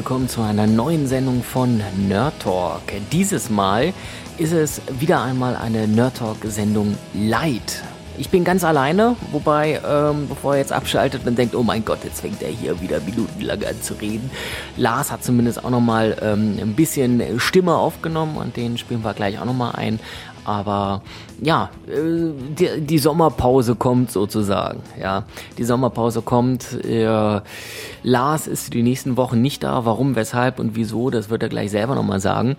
willkommen zu einer neuen Sendung von Nerd Talk. Dieses Mal ist es wieder einmal eine Nerd Talk Sendung Light. Ich bin ganz alleine, wobei, ähm, bevor er jetzt abschaltet und denkt, oh mein Gott, jetzt fängt er hier wieder minutenlang an zu reden. Lars hat zumindest auch nochmal ähm, ein bisschen Stimme aufgenommen und den spielen wir gleich auch nochmal ein. Aber ja, äh, die, die, Sommerpause kommt sozusagen. Ja, die Sommerpause kommt. Äh, Lars ist die nächsten Wochen nicht da. Warum, weshalb und wieso, das wird er gleich selber nochmal sagen.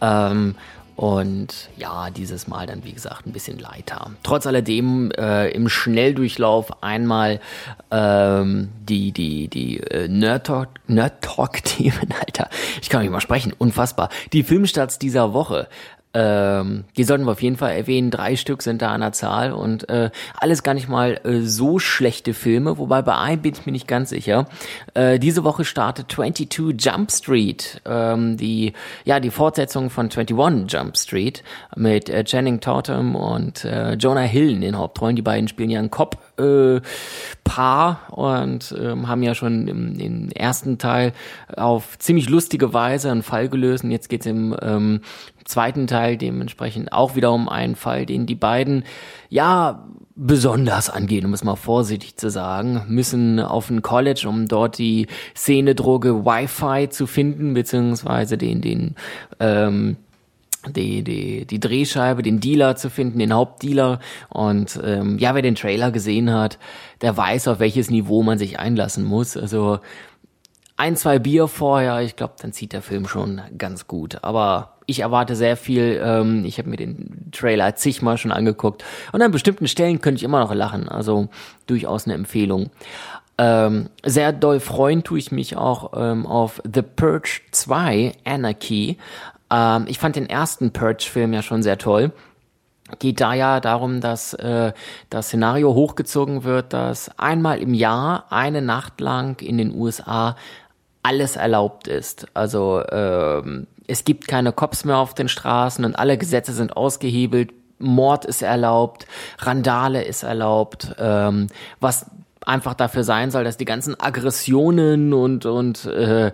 Ähm, und ja, dieses Mal dann, wie gesagt, ein bisschen leiter. Trotz alledem äh, im Schnelldurchlauf einmal ähm, die, die, die äh, Nerd Talk, Nerd Talk Alter. Ich kann nicht mal sprechen, unfassbar. Die Filmstarts dieser Woche. Ähm, die sollten wir auf jeden Fall erwähnen. Drei Stück sind da an der Zahl und äh, alles gar nicht mal äh, so schlechte Filme, wobei bei einem bin ich mir nicht ganz sicher. Äh, diese Woche startet 22 Jump Street, ähm, die ja die Fortsetzung von 21 Jump Street mit äh, Channing Tatum und äh, Jonah Hill in den Hauptrollen. Die beiden spielen ja einen Cop äh, Paar und ähm, haben ja schon im, im ersten Teil auf ziemlich lustige Weise einen Fall gelöst. Und jetzt geht's im ähm, zweiten Teil dementsprechend auch wieder um einen Fall, den die beiden ja besonders angehen, um es mal vorsichtig zu sagen, müssen auf ein College, um dort die Szene-Droge Wi-Fi zu finden, beziehungsweise den, den ähm, die, die, die Drehscheibe, den Dealer zu finden, den Hauptdealer. Und ähm, ja, wer den Trailer gesehen hat, der weiß, auf welches Niveau man sich einlassen muss. Also ein, zwei Bier vorher, ich glaube, dann zieht der Film schon ganz gut. Aber ich erwarte sehr viel. Ähm, ich habe mir den Trailer zigmal schon angeguckt. Und an bestimmten Stellen könnte ich immer noch lachen. Also durchaus eine Empfehlung. Ähm, sehr doll freuen tue ich mich auch ähm, auf The Purge 2 Anarchy. Ähm, ich fand den ersten Purge-Film ja schon sehr toll. Geht da ja darum, dass äh, das Szenario hochgezogen wird, dass einmal im Jahr eine Nacht lang in den USA alles erlaubt ist. Also ähm, es gibt keine Cops mehr auf den Straßen und alle Gesetze sind ausgehebelt. Mord ist erlaubt, Randale ist erlaubt, ähm, was einfach dafür sein soll, dass die ganzen Aggressionen und und äh,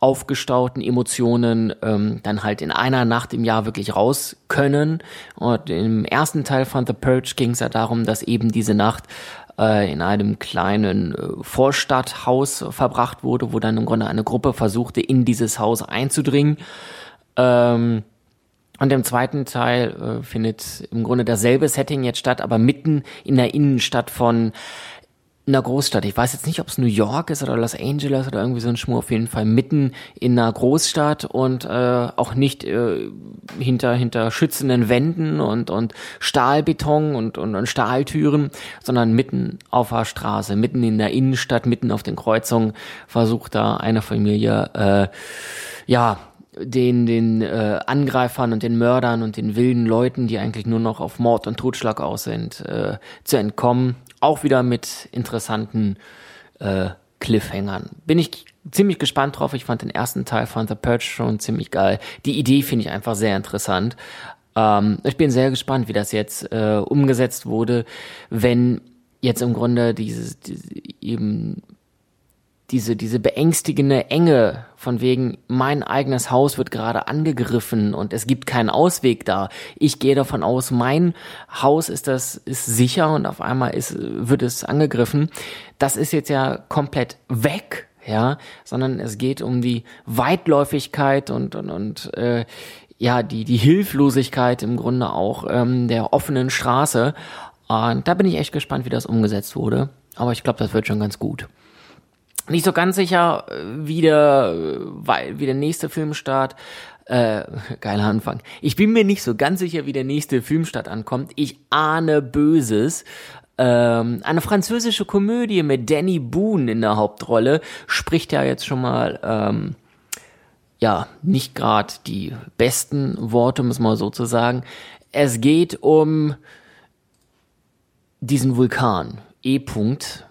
aufgestauten Emotionen ähm, dann halt in einer Nacht im Jahr wirklich raus können. Und im ersten Teil von The Purge ging es ja darum, dass eben diese Nacht äh, in einem kleinen äh, Vorstadthaus verbracht wurde, wo dann im Grunde eine Gruppe versuchte, in dieses Haus einzudringen. Ähm, und im zweiten Teil äh, findet im Grunde dasselbe Setting jetzt statt, aber mitten in der Innenstadt von einer Großstadt. Ich weiß jetzt nicht, ob es New York ist oder Los Angeles oder irgendwie so ein Schmur. Auf jeden Fall mitten in einer Großstadt und äh, auch nicht äh, hinter hinter schützenden Wänden und und Stahlbeton und, und und Stahltüren, sondern mitten auf der Straße, mitten in der Innenstadt, mitten auf den Kreuzungen versucht da eine Familie äh, ja den, den äh, Angreifern und den Mördern und den wilden Leuten, die eigentlich nur noch auf Mord und Totschlag aus sind, äh, zu entkommen. Auch wieder mit interessanten äh, Cliffhangern. Bin ich ziemlich gespannt drauf. Ich fand den ersten Teil von The Purge schon ziemlich geil. Die Idee finde ich einfach sehr interessant. Ähm, ich bin sehr gespannt, wie das jetzt äh, umgesetzt wurde, wenn jetzt im Grunde dieses, diese, eben diese, diese beängstigende Enge von wegen, mein eigenes Haus wird gerade angegriffen und es gibt keinen Ausweg da. Ich gehe davon aus, mein Haus ist das, ist sicher und auf einmal ist, wird es angegriffen. Das ist jetzt ja komplett weg, ja, sondern es geht um die Weitläufigkeit und, und, und, äh, ja, die, die Hilflosigkeit im Grunde auch ähm, der offenen Straße. Und da bin ich echt gespannt, wie das umgesetzt wurde. Aber ich glaube, das wird schon ganz gut nicht so ganz sicher, wie der, wie der nächste Filmstart, äh, geiler Anfang. Ich bin mir nicht so ganz sicher, wie der nächste Filmstart ankommt. Ich ahne Böses. Ähm, eine französische Komödie mit Danny Boone in der Hauptrolle spricht ja jetzt schon mal, ähm, ja, nicht gerade die besten Worte, muss man so zu sagen. Es geht um diesen Vulkan, E-Punkt.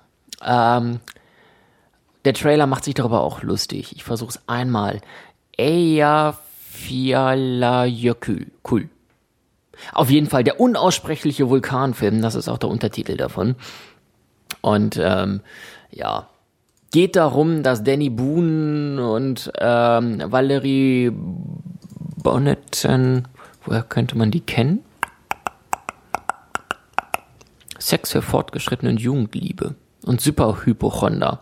Ähm, der Trailer macht sich darüber auch lustig. Ich versuche es einmal. Eyjafjallajökull. Cool. Auf jeden Fall der unaussprechliche Vulkanfilm, das ist auch der Untertitel davon. Und ähm, ja, geht darum, dass Danny Boone und ähm, Valerie Bonneton. Woher könnte man die kennen? Sex für Fortgeschrittene Jugendliebe und Superhypochonder.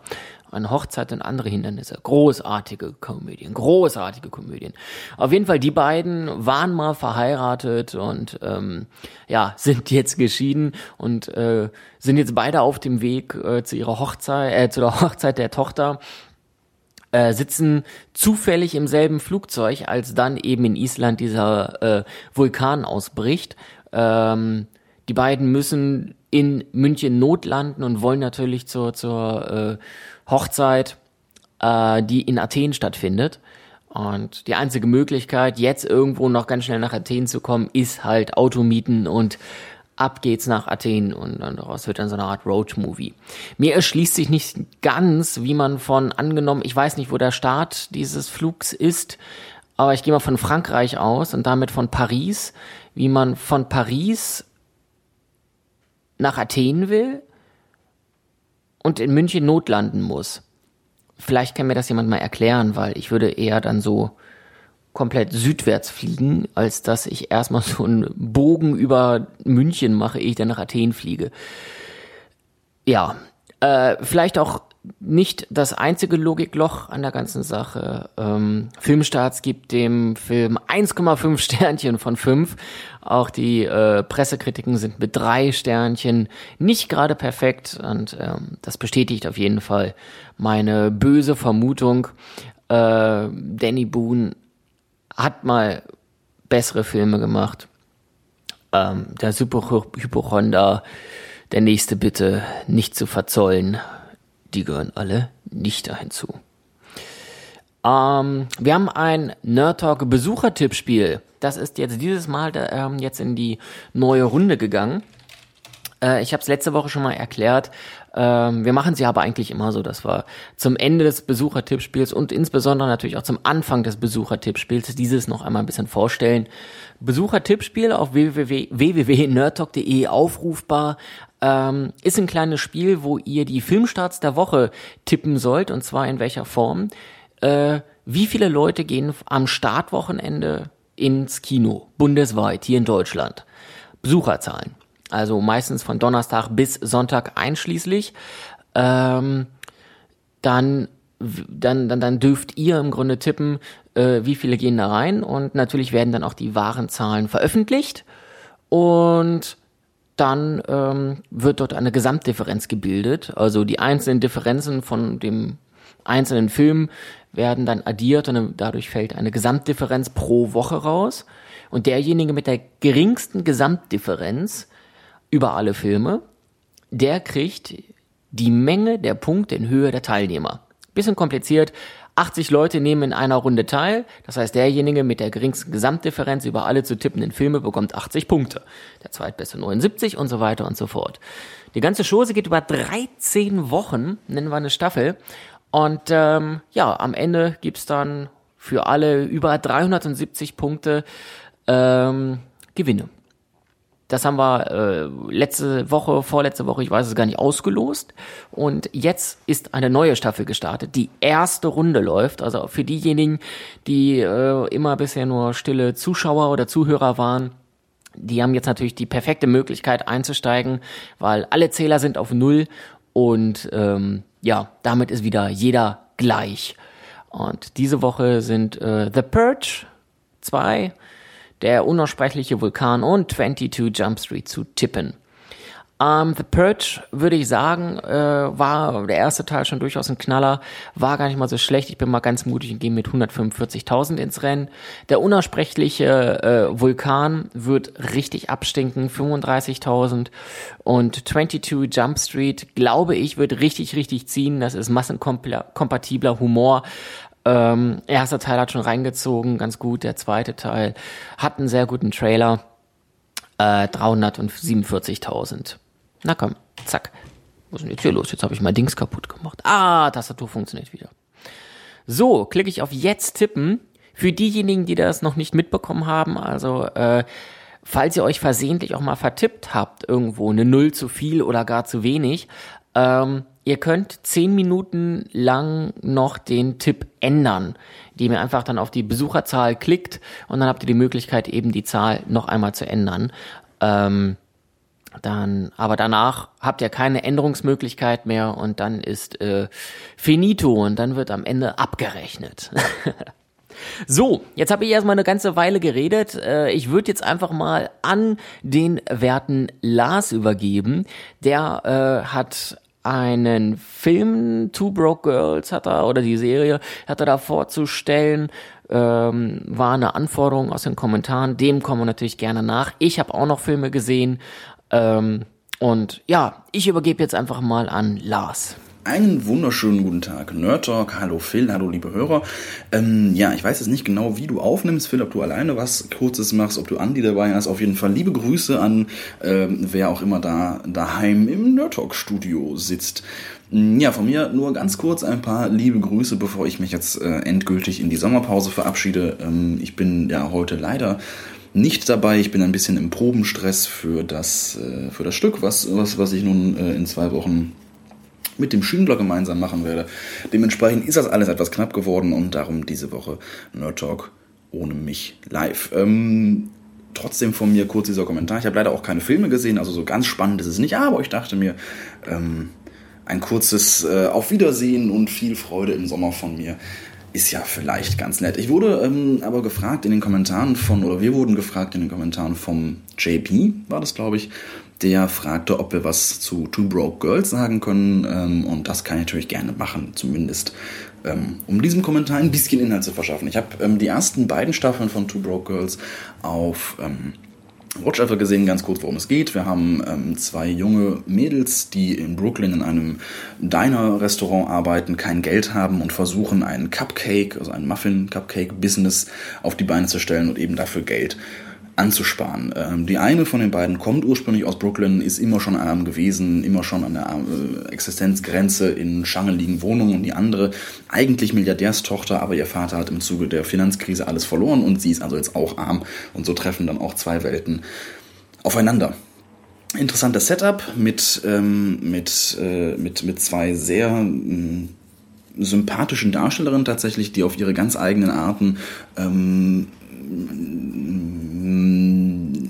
Eine Hochzeit und andere Hindernisse. Großartige Komödien, großartige Komödien. Auf jeden Fall, die beiden waren mal verheiratet und ähm, ja, sind jetzt geschieden und äh, sind jetzt beide auf dem Weg äh, zu ihrer Hochzeit, äh, zu der Hochzeit der Tochter äh, sitzen zufällig im selben Flugzeug, als dann eben in Island dieser äh, Vulkan ausbricht. Ähm, die beiden müssen in München notlanden und wollen natürlich zur, zur äh, Hochzeit, äh, die in Athen stattfindet. Und die einzige Möglichkeit, jetzt irgendwo noch ganz schnell nach Athen zu kommen, ist halt Automieten und ab geht's nach Athen und, und daraus wird dann so eine Art Road-Movie. Mir erschließt sich nicht ganz, wie man von angenommen, ich weiß nicht, wo der Start dieses Flugs ist, aber ich gehe mal von Frankreich aus und damit von Paris, wie man von Paris nach Athen will und in München notlanden muss. Vielleicht kann mir das jemand mal erklären, weil ich würde eher dann so komplett südwärts fliegen, als dass ich erstmal so einen Bogen über München mache, ehe ich dann nach Athen fliege. Ja, äh, vielleicht auch nicht das einzige Logikloch an der ganzen Sache. Ähm, Filmstarts gibt dem Film 1,5 Sternchen von 5. Auch die äh, Pressekritiken sind mit drei Sternchen nicht gerade perfekt und ähm, das bestätigt auf jeden Fall meine böse Vermutung. Äh, Danny Boone hat mal bessere Filme gemacht. Ähm, der Super Hypochonder, der nächste bitte nicht zu verzollen die gehören alle nicht dahin zu. Ähm, wir haben ein Nerd Talk Besuchertippspiel. Das ist jetzt dieses Mal ähm, jetzt in die neue Runde gegangen. Äh, ich habe es letzte Woche schon mal erklärt. Ähm, wir machen sie aber eigentlich immer so, dass wir zum Ende des Besuchertippspiels und insbesondere natürlich auch zum Anfang des Besuchertippspiels dieses noch einmal ein bisschen vorstellen. Besuchertippspiel auf www.nerdtalk.de aufrufbar ähm, ist ein kleines Spiel, wo ihr die Filmstarts der Woche tippen sollt, und zwar in welcher Form. Äh, wie viele Leute gehen am Startwochenende ins Kino, bundesweit, hier in Deutschland? Besucherzahlen. Also meistens von Donnerstag bis Sonntag einschließlich. Ähm, dann dann, dann, dann dürft ihr im Grunde tippen, äh, wie viele gehen da rein und natürlich werden dann auch die wahren Zahlen veröffentlicht und dann ähm, wird dort eine Gesamtdifferenz gebildet. Also die einzelnen Differenzen von dem einzelnen Film werden dann addiert und dadurch fällt eine Gesamtdifferenz pro Woche raus. Und derjenige mit der geringsten Gesamtdifferenz über alle Filme, der kriegt die Menge der Punkte in Höhe der Teilnehmer. Bisschen kompliziert, 80 Leute nehmen in einer Runde teil. Das heißt, derjenige mit der geringsten Gesamtdifferenz über alle zu tippenden Filme bekommt 80 Punkte. Der zweitbeste 79 und so weiter und so fort. Die ganze Chose geht über 13 Wochen, nennen wir eine Staffel. Und ähm, ja, am Ende gibt's dann für alle über 370 Punkte ähm, Gewinne. Das haben wir äh, letzte Woche, vorletzte Woche, ich weiß es gar nicht, ausgelost. Und jetzt ist eine neue Staffel gestartet. Die erste Runde läuft. Also für diejenigen, die äh, immer bisher nur stille Zuschauer oder Zuhörer waren, die haben jetzt natürlich die perfekte Möglichkeit einzusteigen, weil alle Zähler sind auf Null und ähm, ja, damit ist wieder jeder gleich. Und diese Woche sind äh, The Purge 2, der unaussprechliche Vulkan und 22 Jump Street zu tippen. Um, ähm, The Purge, würde ich sagen, äh, war der erste Teil schon durchaus ein Knaller, war gar nicht mal so schlecht. Ich bin mal ganz mutig und gehe mit 145.000 ins Rennen. Der unaussprechliche äh, Vulkan wird richtig abstinken, 35.000. Und 22 Jump Street, glaube ich, wird richtig, richtig ziehen. Das ist massenkompatibler Humor. Ähm, erster Teil hat schon reingezogen, ganz gut. Der zweite Teil hat einen sehr guten Trailer. Äh, 347.000. Na komm, zack. Was ist denn jetzt hier los? Jetzt habe ich mein Dings kaputt gemacht. Ah, Tastatur funktioniert wieder. So, klicke ich auf Jetzt tippen. Für diejenigen, die das noch nicht mitbekommen haben, also äh, falls ihr euch versehentlich auch mal vertippt habt irgendwo, eine Null zu viel oder gar zu wenig, ähm, ihr könnt zehn Minuten lang noch den Tipp ändern, indem ihr einfach dann auf die Besucherzahl klickt und dann habt ihr die Möglichkeit, eben die Zahl noch einmal zu ändern. Ähm, dann, aber danach habt ihr keine Änderungsmöglichkeit mehr und dann ist äh, finito und dann wird am Ende abgerechnet. so, jetzt habe ich erstmal eine ganze Weile geredet. Äh, ich würde jetzt einfach mal an den werten Lars übergeben. Der äh, hat einen Film, Two Broke Girls hat er, oder die Serie hat er da vorzustellen. Ähm, war eine Anforderung aus den Kommentaren. Dem kommen wir natürlich gerne nach. Ich habe auch noch Filme gesehen. Ähm, und ja, ich übergebe jetzt einfach mal an Lars. Einen wunderschönen guten Tag, Nerd Talk. Hallo Phil, hallo liebe Hörer. Ähm, ja, ich weiß jetzt nicht genau, wie du aufnimmst, Phil, ob du alleine was Kurzes machst, ob du Andi dabei hast. Auf jeden Fall liebe Grüße an ähm, wer auch immer da daheim im Nerd Talk Studio sitzt. Mm, ja, von mir nur ganz kurz ein paar liebe Grüße, bevor ich mich jetzt äh, endgültig in die Sommerpause verabschiede. Ähm, ich bin ja heute leider nicht dabei. Ich bin ein bisschen im Probenstress für das, äh, für das Stück, was, was, was ich nun äh, in zwei Wochen mit dem Schindler gemeinsam machen werde. Dementsprechend ist das alles etwas knapp geworden und darum diese Woche Nerd Talk ohne mich live. Ähm, trotzdem von mir kurz dieser Kommentar. Ich habe leider auch keine Filme gesehen, also so ganz spannend ist es nicht, aber ich dachte mir, ähm, ein kurzes äh, Auf Wiedersehen und viel Freude im Sommer von mir ist ja vielleicht ganz nett. Ich wurde ähm, aber gefragt in den Kommentaren von, oder wir wurden gefragt in den Kommentaren vom JP, war das glaube ich, der fragte, ob wir was zu Two Broke Girls sagen können. Ähm, und das kann ich natürlich gerne machen, zumindest ähm, um diesem Kommentar ein bisschen Inhalt zu verschaffen. Ich habe ähm, die ersten beiden Staffeln von Two Broke Girls auf ähm, Watch einfach gesehen, ganz kurz, worum es geht. Wir haben ähm, zwei junge Mädels, die in Brooklyn in einem Diner-Restaurant arbeiten, kein Geld haben und versuchen, einen Cupcake, also ein Muffin-Cupcake-Business auf die Beine zu stellen und eben dafür Geld anzusparen. Ähm, die eine von den beiden kommt ursprünglich aus Brooklyn, ist immer schon arm gewesen, immer schon an der äh, Existenzgrenze in schangeligen Wohnungen und die andere eigentlich Milliardärstochter, aber ihr Vater hat im Zuge der Finanzkrise alles verloren und sie ist also jetzt auch arm und so treffen dann auch zwei Welten aufeinander. Interessantes Setup mit, ähm, mit, äh, mit, mit zwei sehr ähm, sympathischen Darstellerinnen tatsächlich, die auf ihre ganz eigenen Arten ähm,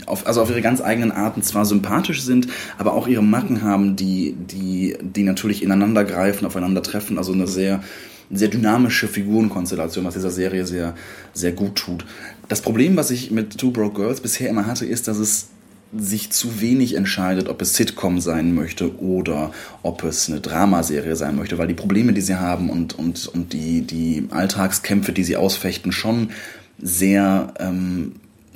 auf, also auf ihre ganz eigenen Arten zwar sympathisch sind, aber auch ihre Macken haben, die, die, die natürlich ineinander greifen, aufeinander treffen. Also eine sehr, sehr dynamische Figurenkonstellation, was dieser Serie sehr, sehr gut tut. Das Problem, was ich mit Two Broke Girls bisher immer hatte, ist, dass es sich zu wenig entscheidet, ob es Sitcom sein möchte oder ob es eine Dramaserie sein möchte, weil die Probleme, die sie haben und, und, und die, die Alltagskämpfe, die sie ausfechten, schon sehr ähm,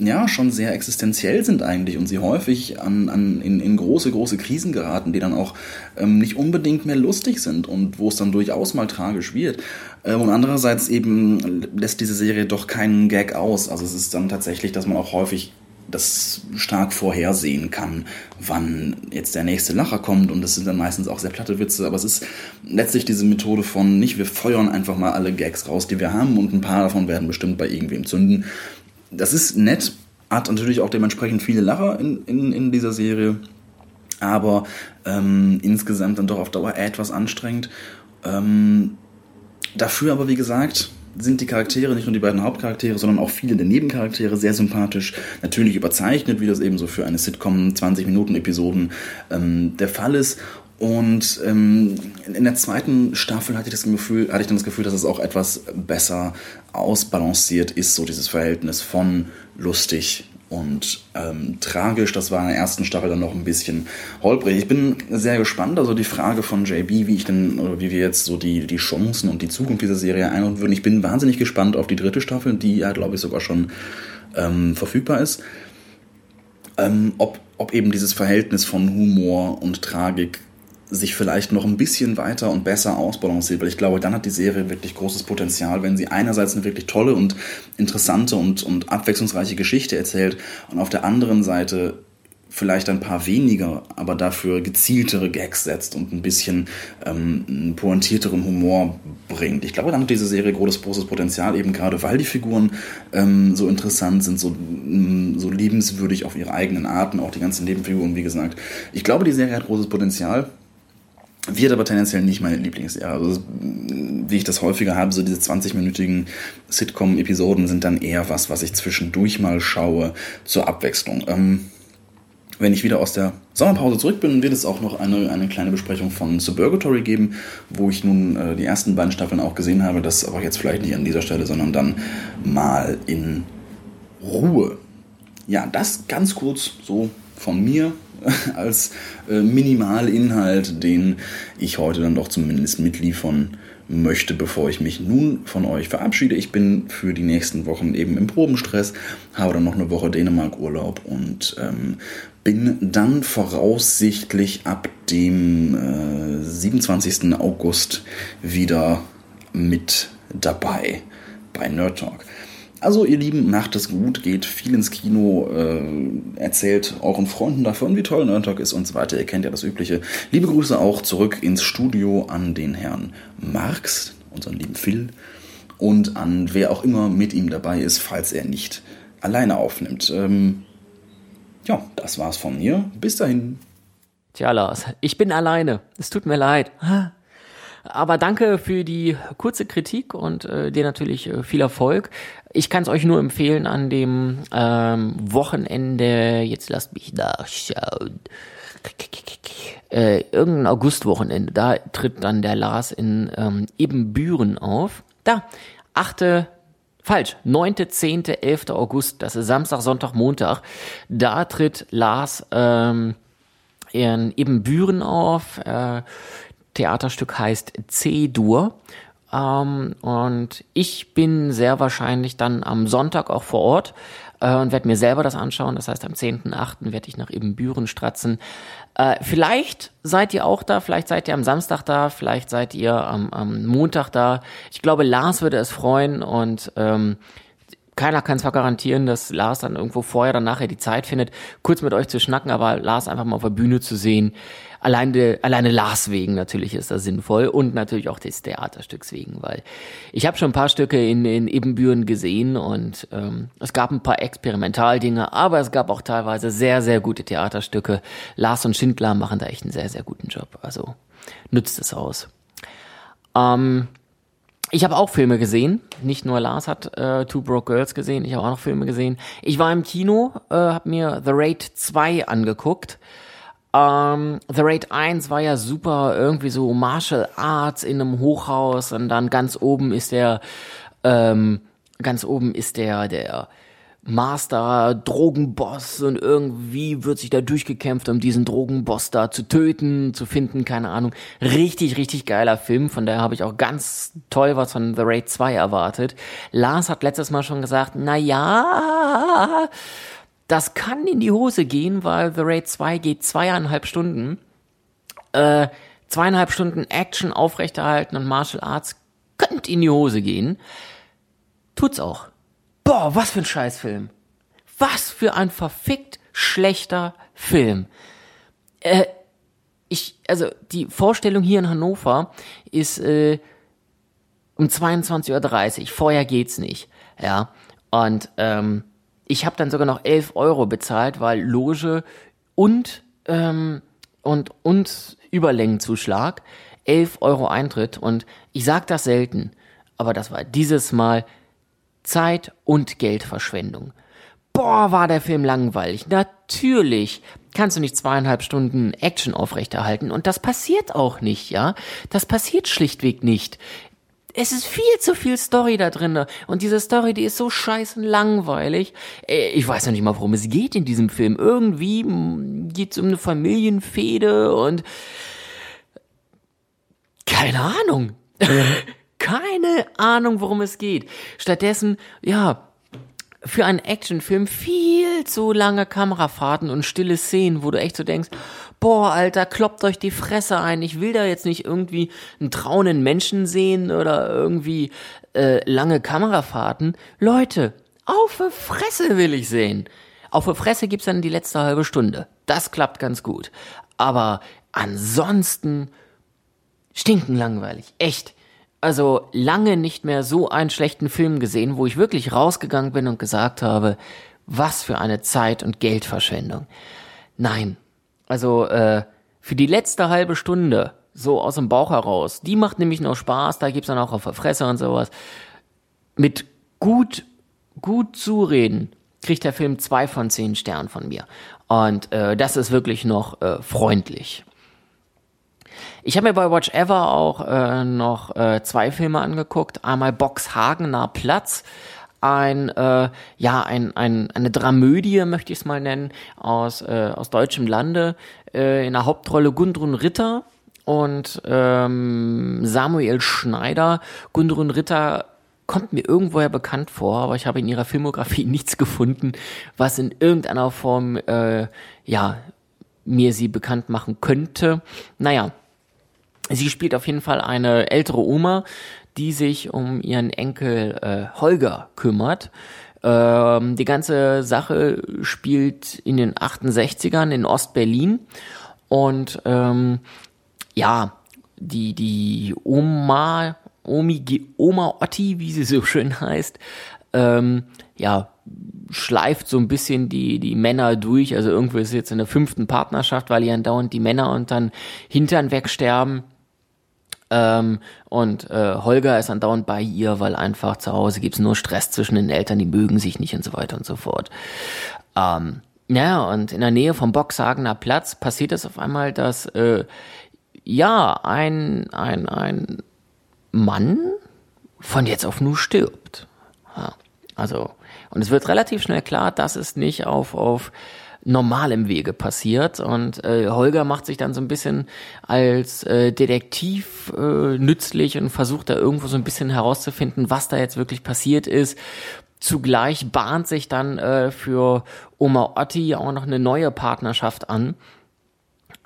ja schon sehr existenziell sind eigentlich und sie häufig an, an, in, in große, große Krisen geraten, die dann auch ähm, nicht unbedingt mehr lustig sind und wo es dann durchaus mal tragisch wird. Ähm, und andererseits eben lässt diese Serie doch keinen Gag aus. Also es ist dann tatsächlich, dass man auch häufig das stark vorhersehen kann, wann jetzt der nächste Lacher kommt und das sind dann meistens auch sehr platte Witze, aber es ist letztlich diese Methode von nicht, wir feuern einfach mal alle Gags raus, die wir haben und ein paar davon werden bestimmt bei irgendwem zünden, das ist nett, hat natürlich auch dementsprechend viele Lacher in, in, in dieser Serie, aber ähm, insgesamt dann doch auf Dauer etwas anstrengend. Ähm, dafür aber, wie gesagt, sind die Charaktere, nicht nur die beiden Hauptcharaktere, sondern auch viele der Nebencharaktere sehr sympathisch, natürlich überzeichnet, wie das eben so für eine Sitcom 20 Minuten Episoden ähm, der Fall ist. Und ähm, in der zweiten Staffel hatte ich, das Gefühl, hatte ich dann das Gefühl, dass es auch etwas besser ausbalanciert ist, so dieses Verhältnis von lustig und ähm, tragisch. Das war in der ersten Staffel dann noch ein bisschen holprig. Ich bin sehr gespannt. Also die Frage von JB, wie ich denn, oder wie wir jetzt so die, die Chancen und die Zukunft dieser Serie einordnen würden. Ich bin wahnsinnig gespannt auf die dritte Staffel, die ja, glaube ich, sogar schon ähm, verfügbar ist. Ähm, ob, ob eben dieses Verhältnis von Humor und Tragik sich vielleicht noch ein bisschen weiter und besser ausbalanciert, weil ich glaube, dann hat die Serie wirklich großes Potenzial, wenn sie einerseits eine wirklich tolle und interessante und, und abwechslungsreiche Geschichte erzählt und auf der anderen Seite vielleicht ein paar weniger, aber dafür gezieltere Gags setzt und ein bisschen ähm, einen pointierteren Humor bringt. Ich glaube, dann hat diese Serie großes, großes Potenzial, eben gerade weil die Figuren ähm, so interessant sind, so, mm, so liebenswürdig auf ihre eigenen Arten, auch die ganzen Nebenfiguren, wie gesagt. Ich glaube, die Serie hat großes Potenzial Wird aber tendenziell nicht meine Lieblingsserie. Also, wie ich das häufiger habe, so diese 20-minütigen Sitcom-Episoden sind dann eher was, was ich zwischendurch mal schaue, zur Abwechslung. Ähm, wenn ich wieder aus der Sommerpause zurück bin, wird es auch noch eine, eine kleine Besprechung von Suburgatory geben, wo ich nun äh, die ersten beiden Staffeln auch gesehen habe. Das aber jetzt vielleicht nicht an dieser Stelle, sondern dann mal in Ruhe. Ja, das ganz kurz so von mir als äh, Minimalinhalt, den ich heute dann doch zumindest mitliefern möchte, bevor ich mich nun von euch verabschiede. Ich bin für die nächsten Wochen eben im Probenstress, habe dann noch eine Woche Dänemark-Urlaub und ähm, bin dann voraussichtlich ab dem äh, 27. August wieder mit dabei bei Nerd Talk. Also ihr Lieben, macht es gut, geht viel ins Kino, äh, erzählt euren Freunden davon, wie toll Talk ist und so weiter. Ihr kennt ja das Übliche. Liebe Grüße auch zurück ins Studio an den Herrn Marx, unseren lieben Phil, und an wer auch immer mit ihm dabei ist, falls er nicht alleine aufnimmt. Ähm, ja, das war's von mir. Bis dahin. Tja, Lars, ich bin alleine. Es tut mir leid. Aber danke für die kurze Kritik und äh, dir natürlich äh, viel Erfolg. Ich kann es euch nur empfehlen an dem ähm, Wochenende, jetzt lasst mich nachschauen, äh, irgendein Augustwochenende, da tritt dann der Lars in ähm, Ebenbüren auf. Da, achte Falsch, 9., 10., 11. August, das ist Samstag, Sonntag, Montag. Da tritt Lars ähm, in Ebenbüren auf. Äh, Theaterstück heißt C-Dur. Ähm, und ich bin sehr wahrscheinlich dann am Sonntag auch vor Ort äh, und werde mir selber das anschauen. Das heißt, am 10.8. werde ich nach Ebenbüren stratzen. Äh, vielleicht seid ihr auch da, vielleicht seid ihr am Samstag da, vielleicht seid ihr am, am Montag da. Ich glaube, Lars würde es freuen und ähm, keiner kann zwar garantieren, dass Lars dann irgendwo vorher oder nachher die Zeit findet, kurz mit euch zu schnacken, aber Lars einfach mal auf der Bühne zu sehen, alleine, alleine Lars wegen natürlich ist das sinnvoll und natürlich auch des Theaterstücks wegen, weil ich habe schon ein paar Stücke in, in Ebenbüren gesehen und ähm, es gab ein paar Experimentaldinge, aber es gab auch teilweise sehr, sehr gute Theaterstücke. Lars und Schindler machen da echt einen sehr, sehr guten Job. Also nützt es aus. Ähm, ich habe auch Filme gesehen. Nicht nur Lars hat äh, Two Broke Girls gesehen, ich habe auch noch Filme gesehen. Ich war im Kino, äh, habe mir The Raid 2 angeguckt. Ähm, The Raid 1 war ja super, irgendwie so Martial Arts in einem Hochhaus und dann ganz oben ist der, ähm, ganz oben ist der, der Master Drogenboss und irgendwie wird sich da durchgekämpft, um diesen Drogenboss da zu töten, zu finden, keine Ahnung. Richtig, richtig geiler Film, von daher habe ich auch ganz toll was von The Raid 2 erwartet. Lars hat letztes Mal schon gesagt, na ja, das kann in die Hose gehen, weil The Raid 2 geht zweieinhalb Stunden. Äh, zweieinhalb Stunden Action aufrechterhalten und Martial Arts könnte in die Hose gehen. Tut's auch. Boah, was für ein Scheißfilm. Was für ein verfickt schlechter Film. Äh, ich, also die Vorstellung hier in Hannover ist äh, um 22.30 Uhr. Vorher geht's nicht. Ja. Und ähm, ich habe dann sogar noch 11 Euro bezahlt, weil Loge und, ähm, und, und Überlängenzuschlag 11 Euro Eintritt. Und ich sag das selten, aber das war dieses Mal Zeit und Geldverschwendung. Boah, war der Film langweilig. Natürlich kannst du nicht zweieinhalb Stunden Action aufrechterhalten und das passiert auch nicht, ja? Das passiert schlichtweg nicht es ist viel zu viel Story da drin. Und diese Story, die ist so scheißen langweilig. Äh, ich weiß noch nicht mal, worum es geht in diesem Film. Irgendwie geht es um eine Familienfehde und keine Ahnung. keine Ahnung, worum es geht. Stattdessen, ja, für einen Actionfilm viel zu lange Kamerafahrten und stille Szenen, wo du echt so denkst, boah, Alter, kloppt euch die Fresse ein. Ich will da jetzt nicht irgendwie einen trauenden Menschen sehen oder irgendwie äh, lange Kamerafahrten. Leute, auf die Fresse will ich sehen. Auf die Fresse gibt's dann die letzte halbe Stunde. Das klappt ganz gut. Aber ansonsten stinken langweilig. Echt. Also lange nicht mehr so einen schlechten Film gesehen, wo ich wirklich rausgegangen bin und gesagt habe, was für eine Zeit- und Geldverschwendung. Nein, also äh, für die letzte halbe Stunde so aus dem Bauch heraus. Die macht nämlich noch Spaß, da gibt's dann auch auf der Fresse und sowas. Mit gut, gut zureden kriegt der Film zwei von zehn Sternen von mir. Und äh, das ist wirklich noch äh, freundlich. Ich habe mir bei Watch Ever auch äh, noch äh, zwei Filme angeguckt. Einmal Boxhagener Platz, ein äh, ja ein, ein eine Dramödie möchte ich es mal nennen aus äh, aus deutschem Lande äh, in der Hauptrolle Gundrun Ritter und ähm, Samuel Schneider. Gundrun Ritter kommt mir irgendwoher bekannt vor, aber ich habe in ihrer Filmografie nichts gefunden, was in irgendeiner Form äh, ja mir sie bekannt machen könnte. Naja, sie spielt auf jeden Fall eine ältere Oma, die sich um ihren Enkel äh, Holger kümmert. Ähm, die ganze Sache spielt in den 68ern in Ostberlin und ähm, ja, die, die Oma, Omi, Oma Otti, wie sie so schön heißt, ähm, ja, schleift so ein bisschen die, die Männer durch. Also irgendwo ist jetzt in der fünften Partnerschaft, weil ihr dauernd die Männer und dann Hintern wegsterben. Ähm, und äh, Holger ist andauernd bei ihr, weil einfach zu Hause gibt's nur Stress zwischen den Eltern, die mögen sich nicht und so weiter und so fort. Ähm, ja, und in der Nähe vom Boxhagener Platz passiert es auf einmal, dass äh, ja ein, ein, ein Mann von jetzt auf nur stirbt. Ja, also, und es wird relativ schnell klar, dass es nicht auf, auf normalem Wege passiert. Und äh, Holger macht sich dann so ein bisschen als äh, Detektiv äh, nützlich und versucht da irgendwo so ein bisschen herauszufinden, was da jetzt wirklich passiert ist. Zugleich bahnt sich dann äh, für Oma Otti auch noch eine neue Partnerschaft an,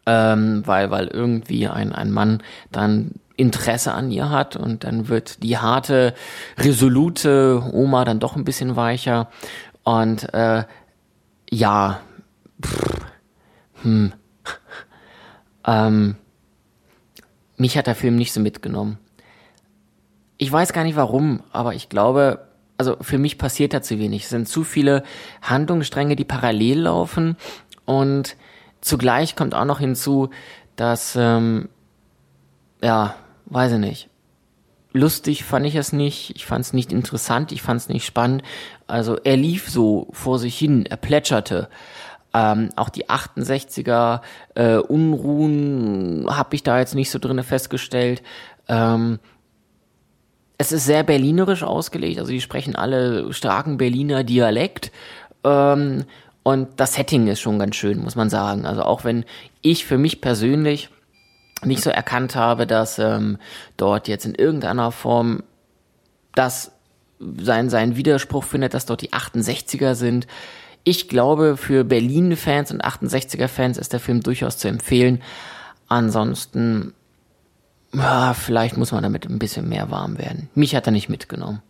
ähm, weil, weil irgendwie ein, ein Mann dann Interesse an ihr hat und dann wird die harte, resolute Oma dann doch ein bisschen weicher und äh, ja, pff, hm, ähm, mich hat der Film nicht so mitgenommen. Ich weiß gar nicht warum, aber ich glaube, also für mich passiert da zu wenig. Es sind zu viele Handlungsstränge, die parallel laufen und zugleich kommt auch noch hinzu, dass, ähm, ja, weiß ich nicht. Lustig fand ich es nicht, ich fand es nicht interessant, ich fand es nicht spannend. Also er lief so vor sich hin, er plätscherte. Ähm, auch die 68er äh, Unruhen habe ich da jetzt nicht so drinne festgestellt. Ähm, es ist sehr berlinerisch ausgelegt, also die sprechen alle starken Berliner Dialekt. Ähm, und das Setting ist schon ganz schön, muss man sagen. Also auch wenn ich für mich persönlich nicht so erkannt habe, dass ähm, dort jetzt in irgendeiner Form das sein, sein Widerspruch findet, dass dort die 68er sind. Ich glaube, für Berlin-Fans und 68er-Fans ist der Film durchaus zu empfehlen. Ansonsten ja, vielleicht muss man damit ein bisschen mehr warm werden. Mich hat er nicht mitgenommen.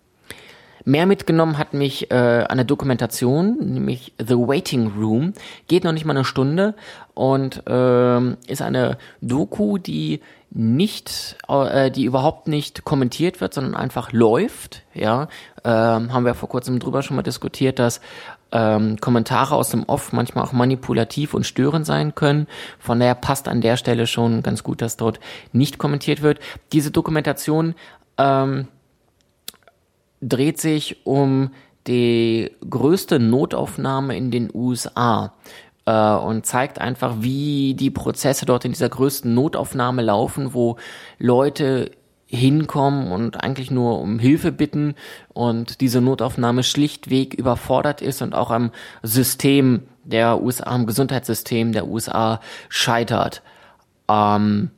Mehr mitgenommen hat mich äh, eine Dokumentation, nämlich The Waiting Room. Geht noch nicht mal eine Stunde und ähm, ist eine Doku, die nicht, äh, die überhaupt nicht kommentiert wird, sondern einfach läuft. Ja, ähm, haben wir vor kurzem drüber schon mal diskutiert, dass ähm, Kommentare aus dem Off manchmal auch manipulativ und störend sein können. Von daher passt an der Stelle schon ganz gut, dass dort nicht kommentiert wird. Diese Dokumentation ähm, dreht sich um die größte Notaufnahme in den USA äh, und zeigt einfach, wie die Prozesse dort in dieser größten Notaufnahme laufen, wo Leute hinkommen und eigentlich nur um Hilfe bitten und diese Notaufnahme schlichtweg überfordert ist und auch am System der USA, am Gesundheitssystem der USA scheitert. Ähm,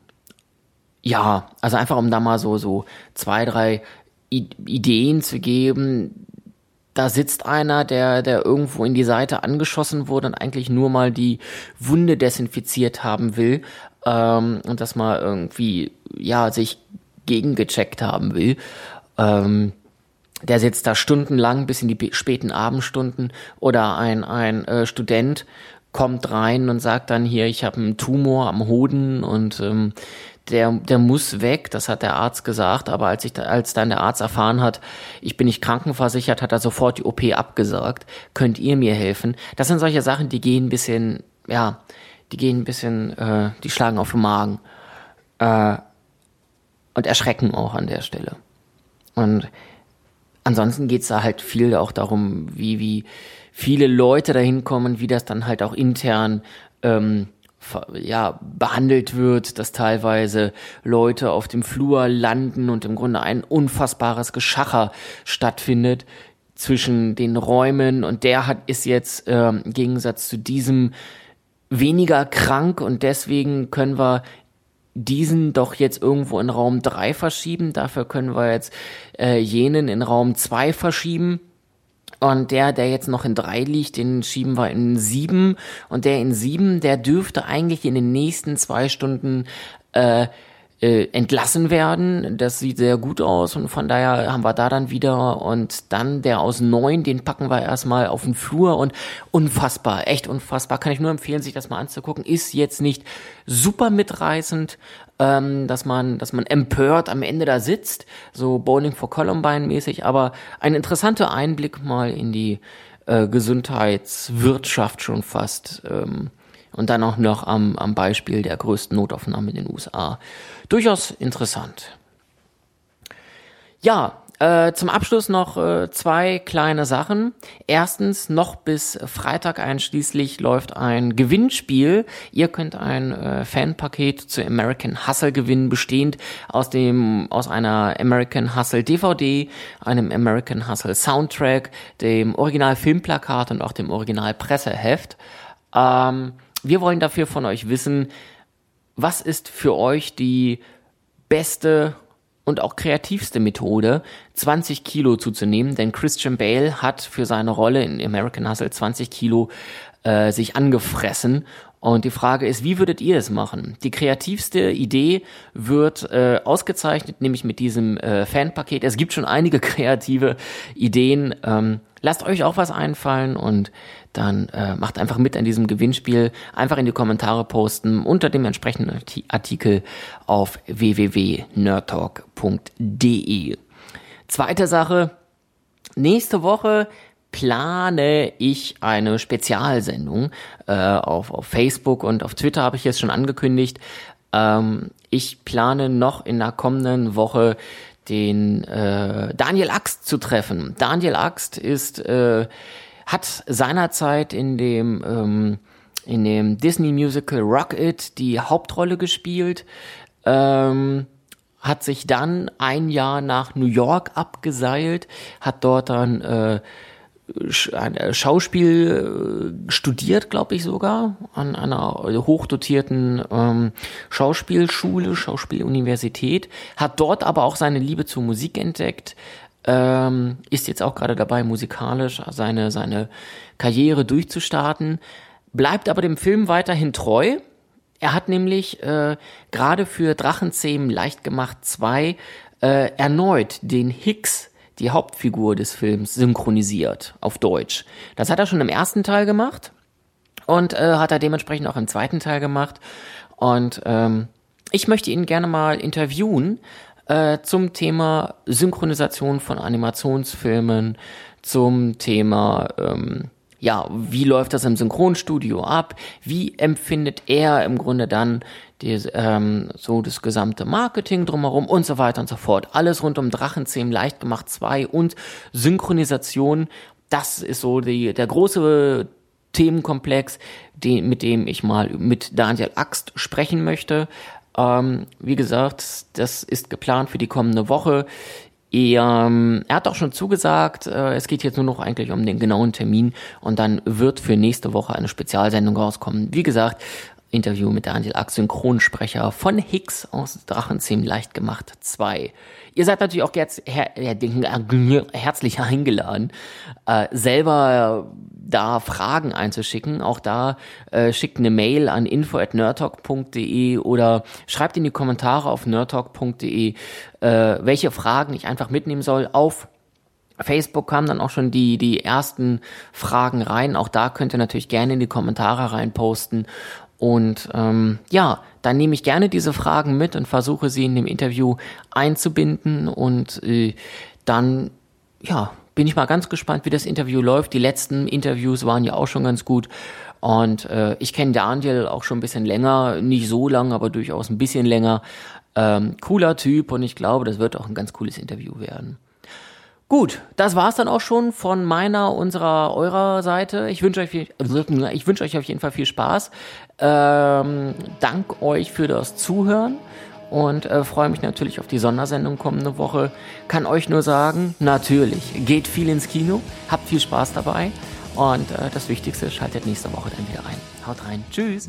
ja, also einfach um da mal so, so zwei, drei I Ideen zu geben. Da sitzt einer, der, der irgendwo in die Seite angeschossen wurde und eigentlich nur mal die Wunde desinfiziert haben will ähm, und das mal irgendwie, ja, sich gegengecheckt haben will. Ähm, der sitzt da stundenlang bis in die späten Abendstunden oder ein, ein äh, Student kommt rein und sagt dann hier, ich habe einen Tumor am Hoden und ähm, der, der muss weg, das hat der Arzt gesagt, aber als, ich, als dann der Arzt erfahren hat, ich bin nicht krankenversichert, hat er sofort die OP abgesagt. Könnt ihr mir helfen? Das sind solche Sachen, die gehen ein bisschen, ja, die gehen ein bisschen, äh, die schlagen auf den Magen. äh, und erschrecken auch an der Stelle. Und ansonsten geht's da halt viel auch darum, wie, wie viele Leute da hinkommen, wie das dann halt auch intern ähm, ja, behandelt wird, dass teilweise Leute auf dem Flur landen und im Grunde ein unfassbares Geschacher stattfindet zwischen den Räumen und der hat ist jetzt ähm, im Gegensatz zu diesem weniger krank und deswegen können wir diesen doch jetzt irgendwo in Raum 3 verschieben. Dafür können wir jetzt äh, jenen in Raum 2 verschieben. Und der, der jetzt noch in 3 liegt, den schieben wir in 7. Und der in 7, der dürfte eigentlich in den nächsten zwei Stunden äh, äh, entlassen werden. Das sieht sehr gut aus und von daher haben wir da dann wieder und dann der aus neun, den packen wir erstmal auf den Flur und unfassbar, echt unfassbar. Kann ich nur empfehlen, sich das mal anzugucken. Ist jetzt nicht super mitreißend, ähm, dass man, dass man empört am Ende da sitzt, so Bowling for Columbine mäßig, aber ein interessanter Einblick mal in die äh, Gesundheitswirtschaft schon fast. Ähm, und dann auch noch am, am Beispiel der größten Notaufnahme in den USA. Durchaus interessant. Ja, äh, zum Abschluss noch äh, zwei kleine Sachen. Erstens, noch bis Freitag einschließlich läuft ein Gewinnspiel. Ihr könnt ein äh, Fanpaket zu American Hustle gewinnen, bestehend aus dem aus einer American Hustle DVD, einem American Hustle Soundtrack, dem Original Filmplakat und auch dem Original Presseheft. Ähm, wir wollen dafür von euch wissen, was ist für euch die beste und auch kreativste Methode, 20 Kilo zuzunehmen, denn Christian Bale hat für seine Rolle in American Hustle 20 Kilo äh, sich angefressen. Und die Frage ist, wie würdet ihr es machen? Die kreativste Idee wird äh, ausgezeichnet, nämlich mit diesem äh, Fanpaket. Es gibt schon einige kreative Ideen. Ähm, lasst euch auch was einfallen und dann äh, macht einfach mit an diesem Gewinnspiel. Einfach in die Kommentare posten unter dem entsprechenden Artikel auf www.nerdtalk.de. Zweite Sache. Nächste Woche plane ich eine Spezialsendung äh, auf, auf Facebook und auf Twitter habe ich jetzt schon angekündigt. Ähm, ich plane noch in der kommenden Woche den äh, Daniel Axt zu treffen. Daniel Axt ist äh, hat seinerzeit in dem ähm, in dem Disney Musical Rock It die Hauptrolle gespielt. Ähm, hat sich dann ein Jahr nach New York abgeseilt, hat dort dann äh, Schauspiel äh, studiert, glaube ich sogar, an einer hochdotierten ähm, Schauspielschule, Schauspieluniversität, hat dort aber auch seine Liebe zur Musik entdeckt, ähm, ist jetzt auch gerade dabei, musikalisch seine, seine Karriere durchzustarten, bleibt aber dem Film weiterhin treu. Er hat nämlich äh, gerade für Drachenzähmen leicht gemacht 2 äh, erneut den Hicks, die Hauptfigur des Films, synchronisiert auf Deutsch. Das hat er schon im ersten Teil gemacht und äh, hat er dementsprechend auch im zweiten Teil gemacht. Und ähm, ich möchte ihn gerne mal interviewen, äh, zum Thema Synchronisation von Animationsfilmen, zum Thema, ähm, ja, wie läuft das im Synchronstudio ab? Wie empfindet er im Grunde dann die, ähm, so das gesamte Marketing drumherum und so weiter und so fort. Alles rund um Drachenzähmen, leicht gemacht 2 und Synchronisation. Das ist so die, der große Themenkomplex, den, mit dem ich mal mit Daniel Axt sprechen möchte. Ähm, wie gesagt, das ist geplant für die kommende Woche. Er, ähm, er hat auch schon zugesagt, äh, es geht jetzt nur noch eigentlich um den genauen Termin und dann wird für nächste Woche eine Spezialsendung rauskommen. Wie gesagt, Interview mit Daniel Ack, Synchronsprecher von Hicks aus Drachenzähmen leicht gemacht 2. Ihr seid natürlich auch her her herzlich eingeladen, äh, selber da Fragen einzuschicken. Auch da äh, schickt eine Mail an info@nerdtalk.de oder schreibt in die Kommentare auf nerdtalk.de, äh, welche Fragen ich einfach mitnehmen soll auf Facebook kamen dann auch schon die, die ersten Fragen rein. Auch da könnt ihr natürlich gerne in die Kommentare reinposten. Und ähm, ja, dann nehme ich gerne diese Fragen mit und versuche sie in dem Interview einzubinden und äh, dann ja bin ich mal ganz gespannt, wie das Interview läuft. Die letzten Interviews waren ja auch schon ganz gut. Und äh, ich kenne Daniel auch schon ein bisschen länger, nicht so lang, aber durchaus ein bisschen länger. Ähm, cooler Typ und ich glaube, das wird auch ein ganz cooles Interview werden. Gut, das war's dann auch schon von meiner, unserer, eurer Seite. Ich wünsche euch, viel, ich wünsche euch auf jeden Fall viel Spaß. Ähm, dank euch für das Zuhören und äh, freue mich natürlich auf die Sondersendung kommende Woche. Kann euch nur sagen, natürlich, geht viel ins Kino, habt viel Spaß dabei und äh, das Wichtigste, schaltet nächste Woche dann wieder rein. Haut rein, tschüss.